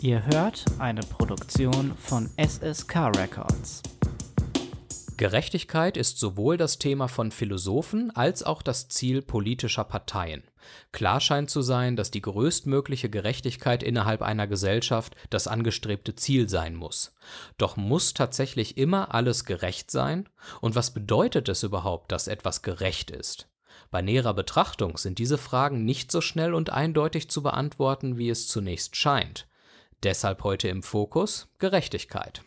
Ihr hört eine Produktion von SSK Records. Gerechtigkeit ist sowohl das Thema von Philosophen als auch das Ziel politischer Parteien. Klar scheint zu sein, dass die größtmögliche Gerechtigkeit innerhalb einer Gesellschaft das angestrebte Ziel sein muss. Doch muss tatsächlich immer alles gerecht sein? Und was bedeutet es überhaupt, dass etwas gerecht ist? Bei näherer Betrachtung sind diese Fragen nicht so schnell und eindeutig zu beantworten, wie es zunächst scheint. Deshalb heute im Fokus Gerechtigkeit.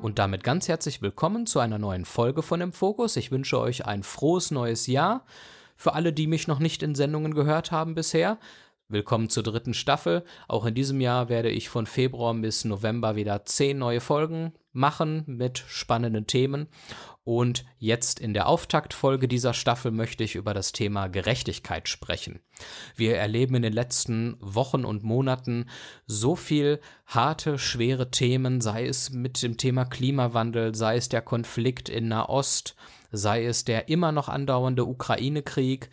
Und damit ganz herzlich willkommen zu einer neuen Folge von Im Fokus. Ich wünsche euch ein frohes neues Jahr. Für alle, die mich noch nicht in Sendungen gehört haben bisher, Willkommen zur dritten Staffel. Auch in diesem Jahr werde ich von Februar bis November wieder zehn neue Folgen machen mit spannenden Themen. Und jetzt in der Auftaktfolge dieser Staffel möchte ich über das Thema Gerechtigkeit sprechen. Wir erleben in den letzten Wochen und Monaten so viel harte, schwere Themen, sei es mit dem Thema Klimawandel, sei es der Konflikt in Nahost, sei es der immer noch andauernde Ukraine-Krieg.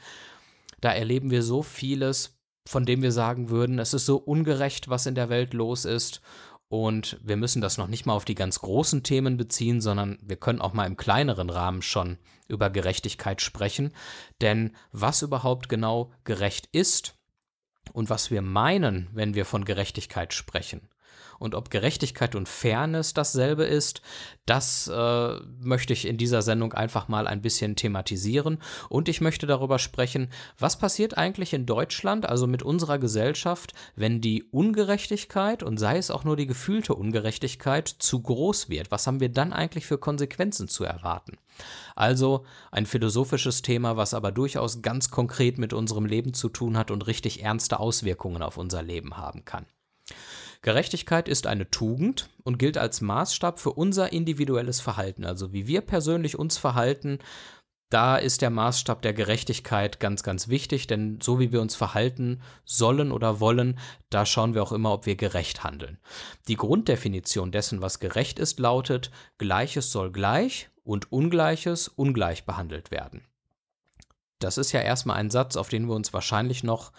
Da erleben wir so vieles, von dem wir sagen würden, es ist so ungerecht, was in der Welt los ist. Und wir müssen das noch nicht mal auf die ganz großen Themen beziehen, sondern wir können auch mal im kleineren Rahmen schon über Gerechtigkeit sprechen. Denn was überhaupt genau gerecht ist und was wir meinen, wenn wir von Gerechtigkeit sprechen, und ob Gerechtigkeit und Fairness dasselbe ist, das äh, möchte ich in dieser Sendung einfach mal ein bisschen thematisieren. Und ich möchte darüber sprechen, was passiert eigentlich in Deutschland, also mit unserer Gesellschaft, wenn die Ungerechtigkeit und sei es auch nur die gefühlte Ungerechtigkeit zu groß wird. Was haben wir dann eigentlich für Konsequenzen zu erwarten? Also ein philosophisches Thema, was aber durchaus ganz konkret mit unserem Leben zu tun hat und richtig ernste Auswirkungen auf unser Leben haben kann. Gerechtigkeit ist eine Tugend und gilt als Maßstab für unser individuelles Verhalten. Also wie wir persönlich uns verhalten, da ist der Maßstab der Gerechtigkeit ganz, ganz wichtig, denn so wie wir uns verhalten sollen oder wollen, da schauen wir auch immer, ob wir gerecht handeln. Die Grunddefinition dessen, was gerecht ist, lautet, Gleiches soll gleich und Ungleiches ungleich behandelt werden. Das ist ja erstmal ein Satz, auf den wir uns wahrscheinlich noch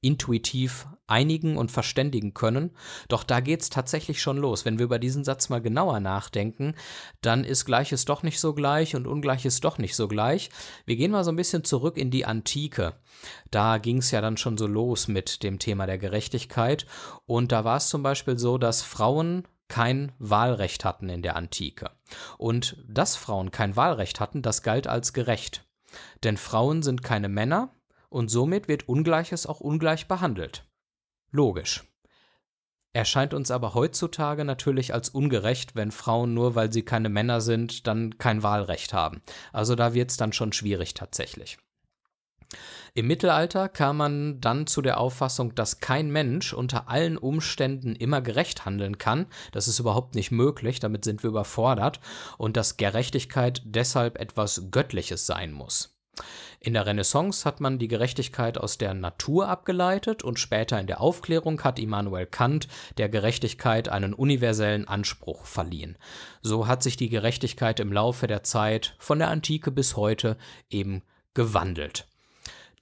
intuitiv einigen und verständigen können. Doch da geht's tatsächlich schon los. Wenn wir über diesen Satz mal genauer nachdenken, dann ist Gleiches doch nicht so gleich und Ungleiches doch nicht so gleich. Wir gehen mal so ein bisschen zurück in die Antike. Da ging's ja dann schon so los mit dem Thema der Gerechtigkeit. Und da war es zum Beispiel so, dass Frauen kein Wahlrecht hatten in der Antike. Und dass Frauen kein Wahlrecht hatten, das galt als gerecht. Denn Frauen sind keine Männer, und somit wird Ungleiches auch ungleich behandelt. Logisch. Erscheint uns aber heutzutage natürlich als ungerecht, wenn Frauen nur weil sie keine Männer sind, dann kein Wahlrecht haben. Also da wird es dann schon schwierig tatsächlich. Im Mittelalter kam man dann zu der Auffassung, dass kein Mensch unter allen Umständen immer gerecht handeln kann. Das ist überhaupt nicht möglich, damit sind wir überfordert und dass Gerechtigkeit deshalb etwas Göttliches sein muss. In der Renaissance hat man die Gerechtigkeit aus der Natur abgeleitet und später in der Aufklärung hat Immanuel Kant der Gerechtigkeit einen universellen Anspruch verliehen. So hat sich die Gerechtigkeit im Laufe der Zeit von der Antike bis heute eben gewandelt.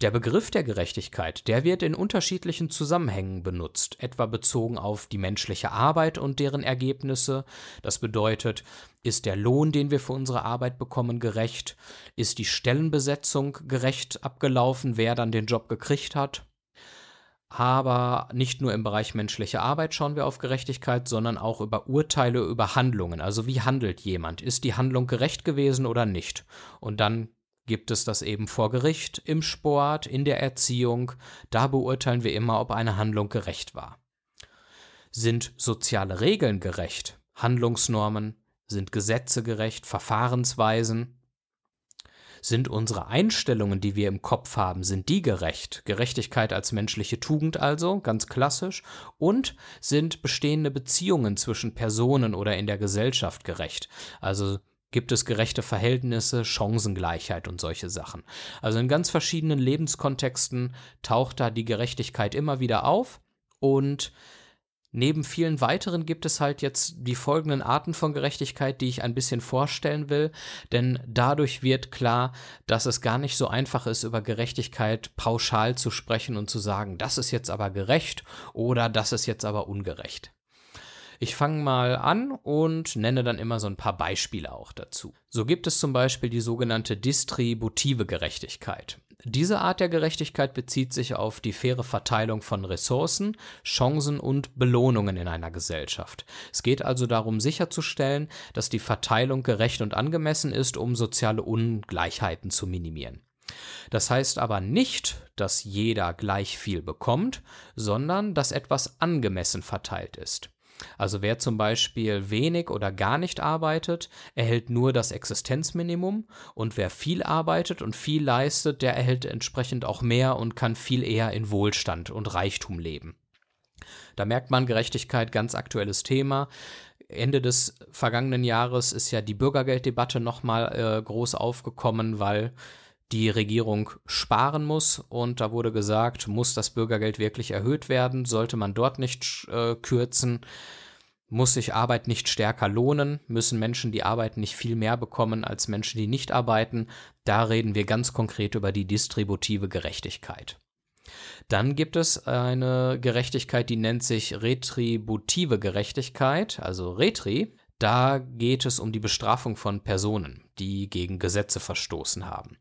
Der Begriff der Gerechtigkeit, der wird in unterschiedlichen Zusammenhängen benutzt, etwa bezogen auf die menschliche Arbeit und deren Ergebnisse. Das bedeutet, ist der Lohn, den wir für unsere Arbeit bekommen, gerecht? Ist die Stellenbesetzung gerecht abgelaufen, wer dann den Job gekriegt hat? Aber nicht nur im Bereich menschliche Arbeit schauen wir auf Gerechtigkeit, sondern auch über Urteile über Handlungen. Also wie handelt jemand? Ist die Handlung gerecht gewesen oder nicht? Und dann gibt es das eben vor Gericht, im Sport, in der Erziehung. Da beurteilen wir immer, ob eine Handlung gerecht war. Sind soziale Regeln gerecht? Handlungsnormen? Sind Gesetze gerecht? Verfahrensweisen? Sind unsere Einstellungen, die wir im Kopf haben, sind die gerecht? Gerechtigkeit als menschliche Tugend also, ganz klassisch. Und sind bestehende Beziehungen zwischen Personen oder in der Gesellschaft gerecht? Also gibt es gerechte Verhältnisse, Chancengleichheit und solche Sachen. Also in ganz verschiedenen Lebenskontexten taucht da die Gerechtigkeit immer wieder auf und Neben vielen weiteren gibt es halt jetzt die folgenden Arten von Gerechtigkeit, die ich ein bisschen vorstellen will, denn dadurch wird klar, dass es gar nicht so einfach ist, über Gerechtigkeit pauschal zu sprechen und zu sagen, das ist jetzt aber gerecht oder das ist jetzt aber ungerecht. Ich fange mal an und nenne dann immer so ein paar Beispiele auch dazu. So gibt es zum Beispiel die sogenannte distributive Gerechtigkeit. Diese Art der Gerechtigkeit bezieht sich auf die faire Verteilung von Ressourcen, Chancen und Belohnungen in einer Gesellschaft. Es geht also darum sicherzustellen, dass die Verteilung gerecht und angemessen ist, um soziale Ungleichheiten zu minimieren. Das heißt aber nicht, dass jeder gleich viel bekommt, sondern dass etwas angemessen verteilt ist. Also wer zum Beispiel wenig oder gar nicht arbeitet, erhält nur das Existenzminimum und wer viel arbeitet und viel leistet, der erhält entsprechend auch mehr und kann viel eher in Wohlstand und Reichtum leben. Da merkt man Gerechtigkeit, ganz aktuelles Thema. Ende des vergangenen Jahres ist ja die Bürgergelddebatte nochmal äh, groß aufgekommen, weil die Regierung sparen muss und da wurde gesagt, muss das Bürgergeld wirklich erhöht werden, sollte man dort nicht äh, kürzen, muss sich Arbeit nicht stärker lohnen, müssen Menschen, die arbeiten, nicht viel mehr bekommen als Menschen, die nicht arbeiten. Da reden wir ganz konkret über die distributive Gerechtigkeit. Dann gibt es eine Gerechtigkeit, die nennt sich retributive Gerechtigkeit, also Retri. Da geht es um die Bestrafung von Personen, die gegen Gesetze verstoßen haben.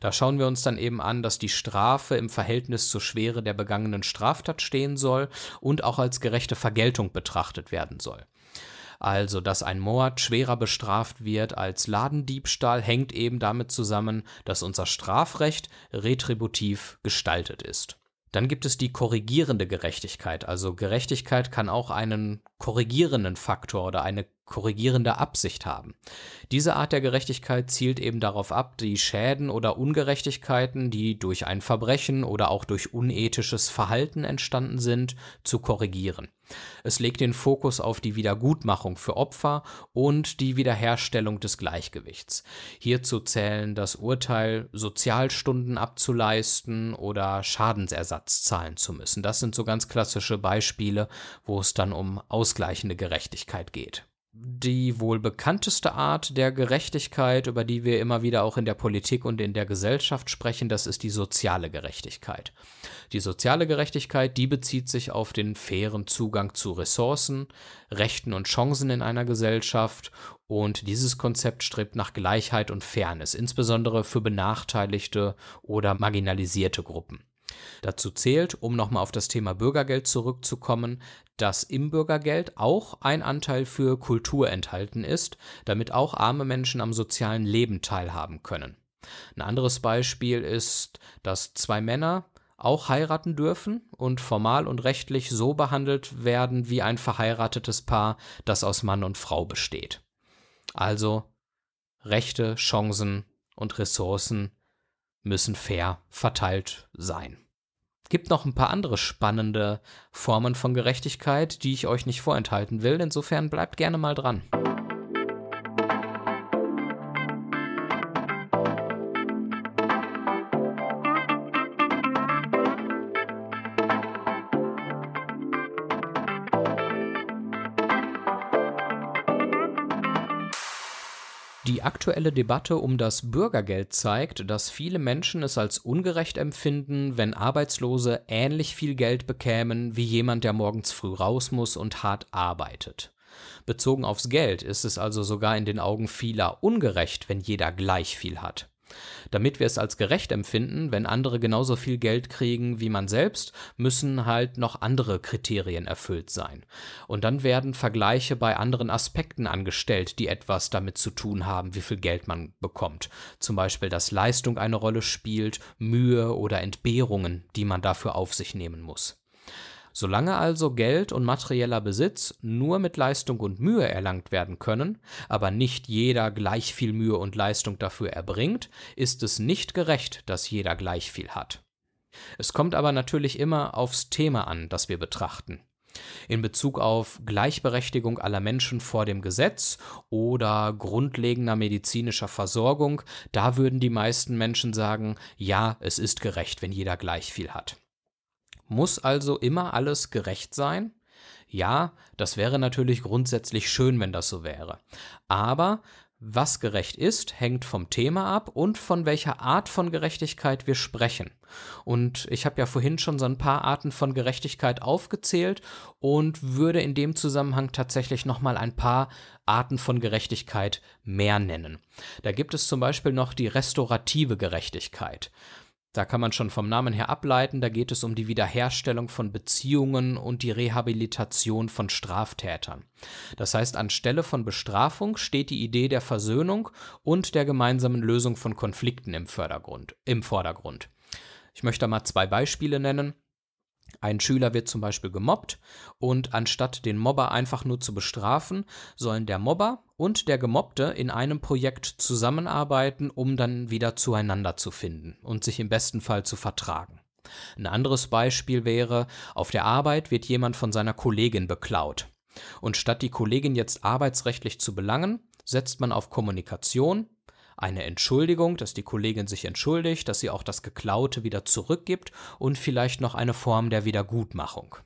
Da schauen wir uns dann eben an, dass die Strafe im Verhältnis zur Schwere der begangenen Straftat stehen soll und auch als gerechte Vergeltung betrachtet werden soll. Also, dass ein Mord schwerer bestraft wird als Ladendiebstahl, hängt eben damit zusammen, dass unser Strafrecht retributiv gestaltet ist. Dann gibt es die korrigierende Gerechtigkeit. Also Gerechtigkeit kann auch einen korrigierenden Faktor oder eine korrigierende Absicht haben. Diese Art der Gerechtigkeit zielt eben darauf ab, die Schäden oder Ungerechtigkeiten, die durch ein Verbrechen oder auch durch unethisches Verhalten entstanden sind, zu korrigieren. Es legt den Fokus auf die Wiedergutmachung für Opfer und die Wiederherstellung des Gleichgewichts. Hierzu zählen das Urteil, Sozialstunden abzuleisten oder Schadensersatz zahlen zu müssen. Das sind so ganz klassische Beispiele, wo es dann um ausgleichende Gerechtigkeit geht die wohl bekannteste Art der Gerechtigkeit, über die wir immer wieder auch in der Politik und in der Gesellschaft sprechen, das ist die soziale Gerechtigkeit. Die soziale Gerechtigkeit, die bezieht sich auf den fairen Zugang zu Ressourcen, Rechten und Chancen in einer Gesellschaft und dieses Konzept strebt nach Gleichheit und Fairness, insbesondere für benachteiligte oder marginalisierte Gruppen. Dazu zählt, um nochmal auf das Thema Bürgergeld zurückzukommen, dass im Bürgergeld auch ein Anteil für Kultur enthalten ist, damit auch arme Menschen am sozialen Leben teilhaben können. Ein anderes Beispiel ist, dass zwei Männer auch heiraten dürfen und formal und rechtlich so behandelt werden wie ein verheiratetes Paar, das aus Mann und Frau besteht. Also Rechte, Chancen und Ressourcen müssen fair verteilt sein. Gibt noch ein paar andere spannende Formen von Gerechtigkeit, die ich euch nicht vorenthalten will. Insofern bleibt gerne mal dran. Die aktuelle Debatte um das Bürgergeld zeigt, dass viele Menschen es als ungerecht empfinden, wenn Arbeitslose ähnlich viel Geld bekämen wie jemand, der morgens früh raus muss und hart arbeitet. Bezogen aufs Geld ist es also sogar in den Augen vieler ungerecht, wenn jeder gleich viel hat. Damit wir es als gerecht empfinden, wenn andere genauso viel Geld kriegen wie man selbst, müssen halt noch andere Kriterien erfüllt sein. Und dann werden Vergleiche bei anderen Aspekten angestellt, die etwas damit zu tun haben, wie viel Geld man bekommt. Zum Beispiel, dass Leistung eine Rolle spielt, Mühe oder Entbehrungen, die man dafür auf sich nehmen muss. Solange also Geld und materieller Besitz nur mit Leistung und Mühe erlangt werden können, aber nicht jeder gleich viel Mühe und Leistung dafür erbringt, ist es nicht gerecht, dass jeder gleich viel hat. Es kommt aber natürlich immer aufs Thema an, das wir betrachten. In Bezug auf Gleichberechtigung aller Menschen vor dem Gesetz oder grundlegender medizinischer Versorgung, da würden die meisten Menschen sagen, ja, es ist gerecht, wenn jeder gleich viel hat. Muss also immer alles gerecht sein? Ja, das wäre natürlich grundsätzlich schön, wenn das so wäre. Aber was gerecht ist, hängt vom Thema ab und von welcher Art von Gerechtigkeit wir sprechen. Und ich habe ja vorhin schon so ein paar Arten von Gerechtigkeit aufgezählt und würde in dem Zusammenhang tatsächlich nochmal ein paar Arten von Gerechtigkeit mehr nennen. Da gibt es zum Beispiel noch die restaurative Gerechtigkeit. Da kann man schon vom Namen her ableiten, da geht es um die Wiederherstellung von Beziehungen und die Rehabilitation von Straftätern. Das heißt, anstelle von Bestrafung steht die Idee der Versöhnung und der gemeinsamen Lösung von Konflikten im, im Vordergrund. Ich möchte mal zwei Beispiele nennen. Ein Schüler wird zum Beispiel gemobbt und anstatt den Mobber einfach nur zu bestrafen, sollen der Mobber und der Gemobbte in einem Projekt zusammenarbeiten, um dann wieder zueinander zu finden und sich im besten Fall zu vertragen. Ein anderes Beispiel wäre, auf der Arbeit wird jemand von seiner Kollegin beklaut. Und statt die Kollegin jetzt arbeitsrechtlich zu belangen, setzt man auf Kommunikation, eine Entschuldigung, dass die Kollegin sich entschuldigt, dass sie auch das Geklaute wieder zurückgibt und vielleicht noch eine Form der Wiedergutmachung.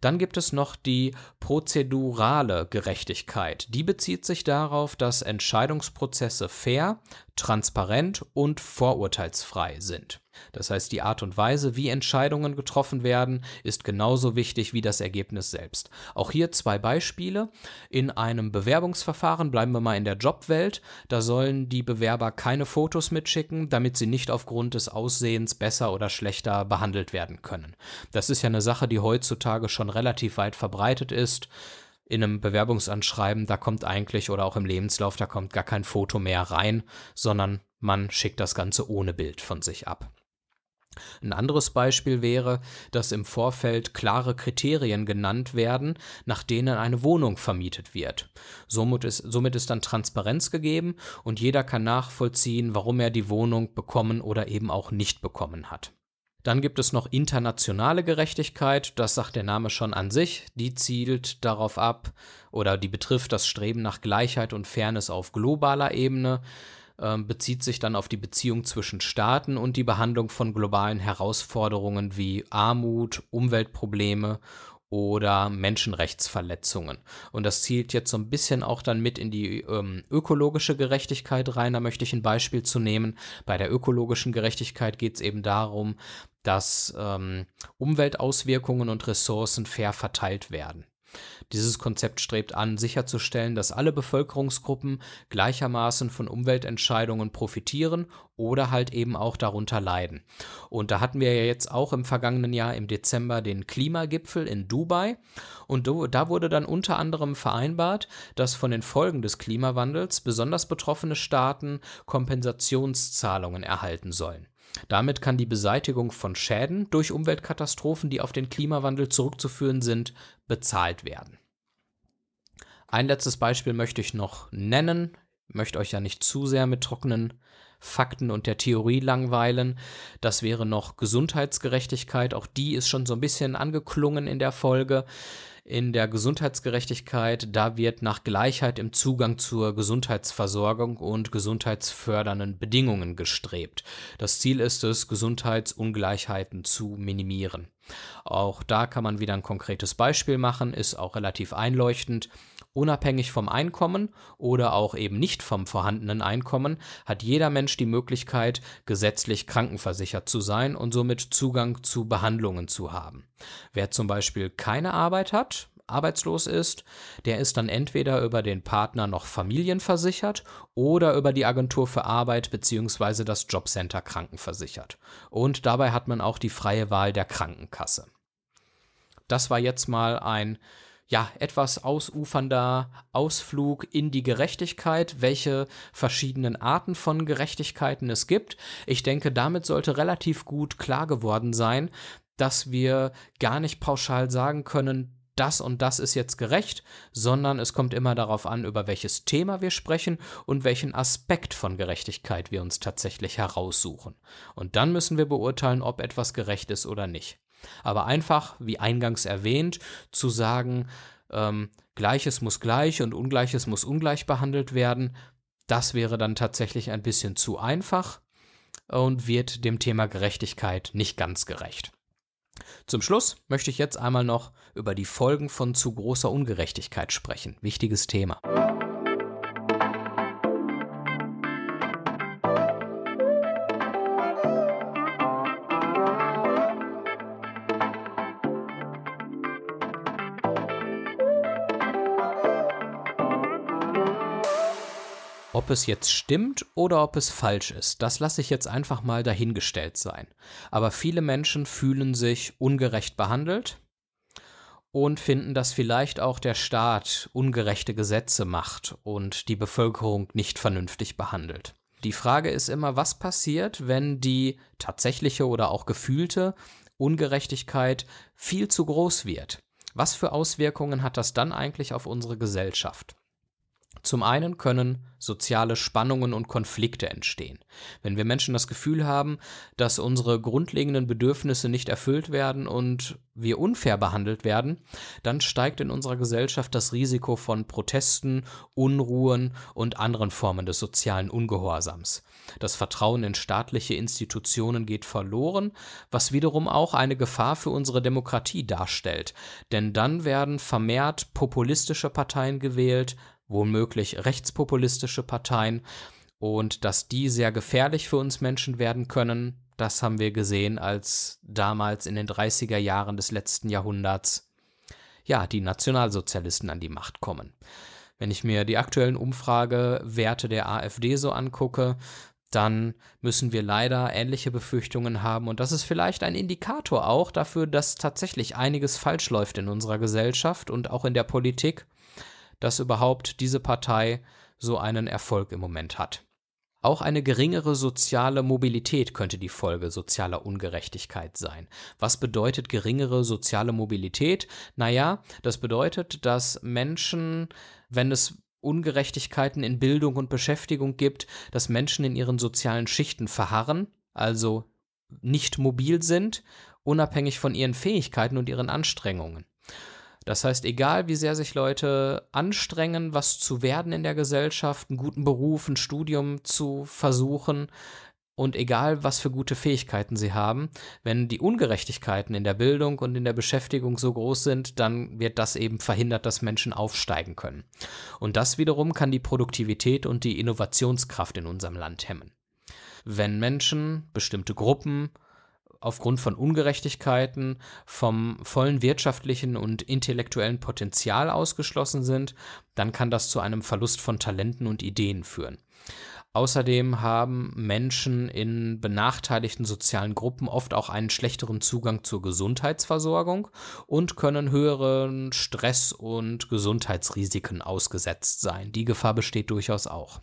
Dann gibt es noch die prozedurale Gerechtigkeit. Die bezieht sich darauf, dass Entscheidungsprozesse fair, transparent und vorurteilsfrei sind. Das heißt, die Art und Weise, wie Entscheidungen getroffen werden, ist genauso wichtig wie das Ergebnis selbst. Auch hier zwei Beispiele. In einem Bewerbungsverfahren bleiben wir mal in der Jobwelt. Da sollen die Bewerber keine Fotos mitschicken, damit sie nicht aufgrund des Aussehens besser oder schlechter behandelt werden können. Das ist ja eine Sache, die heutzutage schon relativ weit verbreitet ist in einem Bewerbungsanschreiben, da kommt eigentlich oder auch im Lebenslauf, da kommt gar kein Foto mehr rein, sondern man schickt das Ganze ohne Bild von sich ab. Ein anderes Beispiel wäre, dass im Vorfeld klare Kriterien genannt werden, nach denen eine Wohnung vermietet wird. Somit ist, somit ist dann Transparenz gegeben und jeder kann nachvollziehen, warum er die Wohnung bekommen oder eben auch nicht bekommen hat. Dann gibt es noch internationale Gerechtigkeit, das sagt der Name schon an sich, die zielt darauf ab oder die betrifft das Streben nach Gleichheit und Fairness auf globaler Ebene. Ähm, bezieht sich dann auf die Beziehung zwischen Staaten und die Behandlung von globalen Herausforderungen wie Armut, Umweltprobleme oder Menschenrechtsverletzungen. Und das zielt jetzt so ein bisschen auch dann mit in die ähm, ökologische Gerechtigkeit rein. Da möchte ich ein Beispiel zu nehmen. Bei der ökologischen Gerechtigkeit geht es eben darum, dass ähm, Umweltauswirkungen und Ressourcen fair verteilt werden. Dieses Konzept strebt an, sicherzustellen, dass alle Bevölkerungsgruppen gleichermaßen von Umweltentscheidungen profitieren oder halt eben auch darunter leiden. Und da hatten wir ja jetzt auch im vergangenen Jahr im Dezember den Klimagipfel in Dubai. Und da wurde dann unter anderem vereinbart, dass von den Folgen des Klimawandels besonders betroffene Staaten Kompensationszahlungen erhalten sollen. Damit kann die Beseitigung von Schäden durch Umweltkatastrophen, die auf den Klimawandel zurückzuführen sind, bezahlt werden. Ein letztes Beispiel möchte ich noch nennen, ich möchte euch ja nicht zu sehr mit trockenen Fakten und der Theorie langweilen. Das wäre noch Gesundheitsgerechtigkeit, auch die ist schon so ein bisschen angeklungen in der Folge in der Gesundheitsgerechtigkeit, da wird nach Gleichheit im Zugang zur Gesundheitsversorgung und gesundheitsfördernden Bedingungen gestrebt. Das Ziel ist es, Gesundheitsungleichheiten zu minimieren. Auch da kann man wieder ein konkretes Beispiel machen, ist auch relativ einleuchtend. Unabhängig vom Einkommen oder auch eben nicht vom vorhandenen Einkommen hat jeder Mensch die Möglichkeit, gesetzlich krankenversichert zu sein und somit Zugang zu Behandlungen zu haben. Wer zum Beispiel keine Arbeit hat, arbeitslos ist, der ist dann entweder über den Partner noch familienversichert oder über die Agentur für Arbeit bzw. das Jobcenter krankenversichert. Und dabei hat man auch die freie Wahl der Krankenkasse. Das war jetzt mal ein ja, etwas ausufernder Ausflug in die Gerechtigkeit, welche verschiedenen Arten von Gerechtigkeiten es gibt. Ich denke, damit sollte relativ gut klar geworden sein, dass wir gar nicht pauschal sagen können, das und das ist jetzt gerecht, sondern es kommt immer darauf an, über welches Thema wir sprechen und welchen Aspekt von Gerechtigkeit wir uns tatsächlich heraussuchen. Und dann müssen wir beurteilen, ob etwas gerecht ist oder nicht. Aber einfach, wie eingangs erwähnt, zu sagen, ähm, Gleiches muss gleich und Ungleiches muss ungleich behandelt werden, das wäre dann tatsächlich ein bisschen zu einfach und wird dem Thema Gerechtigkeit nicht ganz gerecht. Zum Schluss möchte ich jetzt einmal noch über die Folgen von zu großer Ungerechtigkeit sprechen. Wichtiges Thema. Ob es jetzt stimmt oder ob es falsch ist, das lasse ich jetzt einfach mal dahingestellt sein. Aber viele Menschen fühlen sich ungerecht behandelt und finden, dass vielleicht auch der Staat ungerechte Gesetze macht und die Bevölkerung nicht vernünftig behandelt. Die Frage ist immer, was passiert, wenn die tatsächliche oder auch gefühlte Ungerechtigkeit viel zu groß wird? Was für Auswirkungen hat das dann eigentlich auf unsere Gesellschaft? Zum einen können soziale Spannungen und Konflikte entstehen. Wenn wir Menschen das Gefühl haben, dass unsere grundlegenden Bedürfnisse nicht erfüllt werden und wir unfair behandelt werden, dann steigt in unserer Gesellschaft das Risiko von Protesten, Unruhen und anderen Formen des sozialen Ungehorsams. Das Vertrauen in staatliche Institutionen geht verloren, was wiederum auch eine Gefahr für unsere Demokratie darstellt, denn dann werden vermehrt populistische Parteien gewählt, womöglich rechtspopulistische Parteien und dass die sehr gefährlich für uns Menschen werden können, das haben wir gesehen, als damals in den 30er Jahren des letzten Jahrhunderts ja, die Nationalsozialisten an die Macht kommen. Wenn ich mir die aktuellen Umfragewerte der AfD so angucke, dann müssen wir leider ähnliche Befürchtungen haben. Und das ist vielleicht ein Indikator auch dafür, dass tatsächlich einiges falsch läuft in unserer Gesellschaft und auch in der Politik dass überhaupt diese Partei so einen Erfolg im Moment hat. Auch eine geringere soziale Mobilität könnte die Folge sozialer Ungerechtigkeit sein. Was bedeutet geringere soziale Mobilität? Naja, das bedeutet, dass Menschen, wenn es Ungerechtigkeiten in Bildung und Beschäftigung gibt, dass Menschen in ihren sozialen Schichten verharren, also nicht mobil sind, unabhängig von ihren Fähigkeiten und ihren Anstrengungen. Das heißt, egal wie sehr sich Leute anstrengen, was zu werden in der Gesellschaft, einen guten Beruf, ein Studium zu versuchen, und egal, was für gute Fähigkeiten sie haben, wenn die Ungerechtigkeiten in der Bildung und in der Beschäftigung so groß sind, dann wird das eben verhindert, dass Menschen aufsteigen können. Und das wiederum kann die Produktivität und die Innovationskraft in unserem Land hemmen. Wenn Menschen, bestimmte Gruppen aufgrund von Ungerechtigkeiten vom vollen wirtschaftlichen und intellektuellen Potenzial ausgeschlossen sind, dann kann das zu einem Verlust von Talenten und Ideen führen. Außerdem haben Menschen in benachteiligten sozialen Gruppen oft auch einen schlechteren Zugang zur Gesundheitsversorgung und können höheren Stress- und Gesundheitsrisiken ausgesetzt sein. Die Gefahr besteht durchaus auch.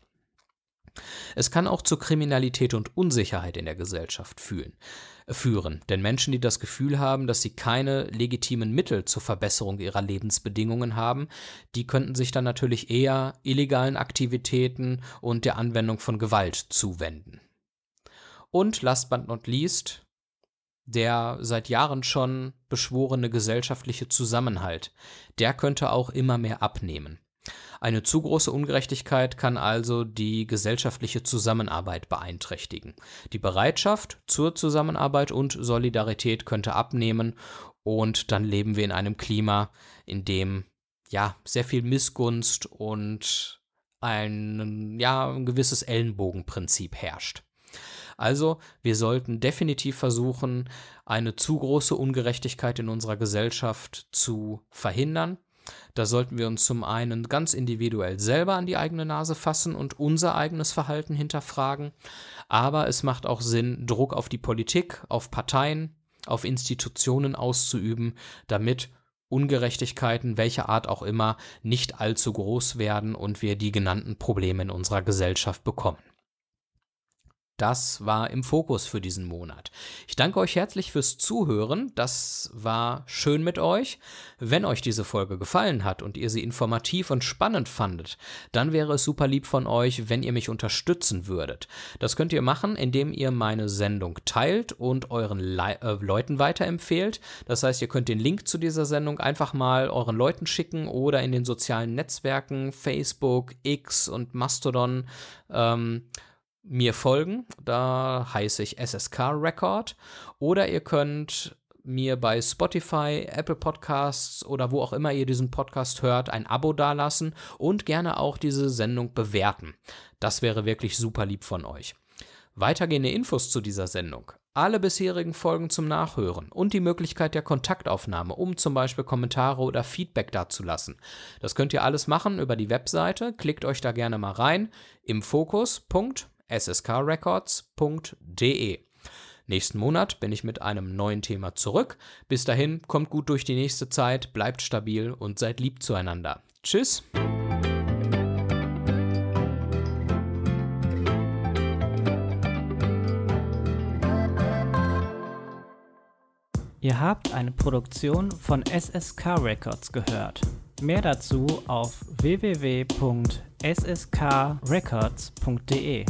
Es kann auch zu Kriminalität und Unsicherheit in der Gesellschaft fühlen führen. Denn Menschen, die das Gefühl haben, dass sie keine legitimen Mittel zur Verbesserung ihrer Lebensbedingungen haben, die könnten sich dann natürlich eher illegalen Aktivitäten und der Anwendung von Gewalt zuwenden. Und last but not least, der seit Jahren schon beschworene gesellschaftliche Zusammenhalt, der könnte auch immer mehr abnehmen. Eine zu große Ungerechtigkeit kann also die gesellschaftliche Zusammenarbeit beeinträchtigen. Die Bereitschaft zur Zusammenarbeit und Solidarität könnte abnehmen und dann leben wir in einem Klima, in dem ja sehr viel Missgunst und ein ja ein gewisses Ellenbogenprinzip herrscht. Also, wir sollten definitiv versuchen, eine zu große Ungerechtigkeit in unserer Gesellschaft zu verhindern. Da sollten wir uns zum einen ganz individuell selber an die eigene Nase fassen und unser eigenes Verhalten hinterfragen. Aber es macht auch Sinn, Druck auf die Politik, auf Parteien, auf Institutionen auszuüben, damit Ungerechtigkeiten, welcher Art auch immer, nicht allzu groß werden und wir die genannten Probleme in unserer Gesellschaft bekommen. Das war im Fokus für diesen Monat. Ich danke euch herzlich fürs Zuhören. Das war schön mit euch. Wenn euch diese Folge gefallen hat und ihr sie informativ und spannend fandet, dann wäre es super lieb von euch, wenn ihr mich unterstützen würdet. Das könnt ihr machen, indem ihr meine Sendung teilt und euren Le äh, Leuten weiterempfehlt. Das heißt, ihr könnt den Link zu dieser Sendung einfach mal euren Leuten schicken oder in den sozialen Netzwerken Facebook, X und Mastodon ähm, mir folgen. Da heiße ich SSK Record. Oder ihr könnt mir bei Spotify, Apple Podcasts oder wo auch immer ihr diesen Podcast hört, ein Abo dalassen und gerne auch diese Sendung bewerten. Das wäre wirklich super lieb von euch. Weitergehende Infos zu dieser Sendung, alle bisherigen Folgen zum Nachhören und die Möglichkeit der Kontaktaufnahme, um zum Beispiel Kommentare oder Feedback dazulassen. Das könnt ihr alles machen über die Webseite. Klickt euch da gerne mal rein im Fokus.sskrecords.de. Nächsten Monat bin ich mit einem neuen Thema zurück. Bis dahin, kommt gut durch die nächste Zeit, bleibt stabil und seid lieb zueinander. Tschüss! Ihr habt eine Produktion von SSK Records gehört. Mehr dazu auf www.sskrecords.de.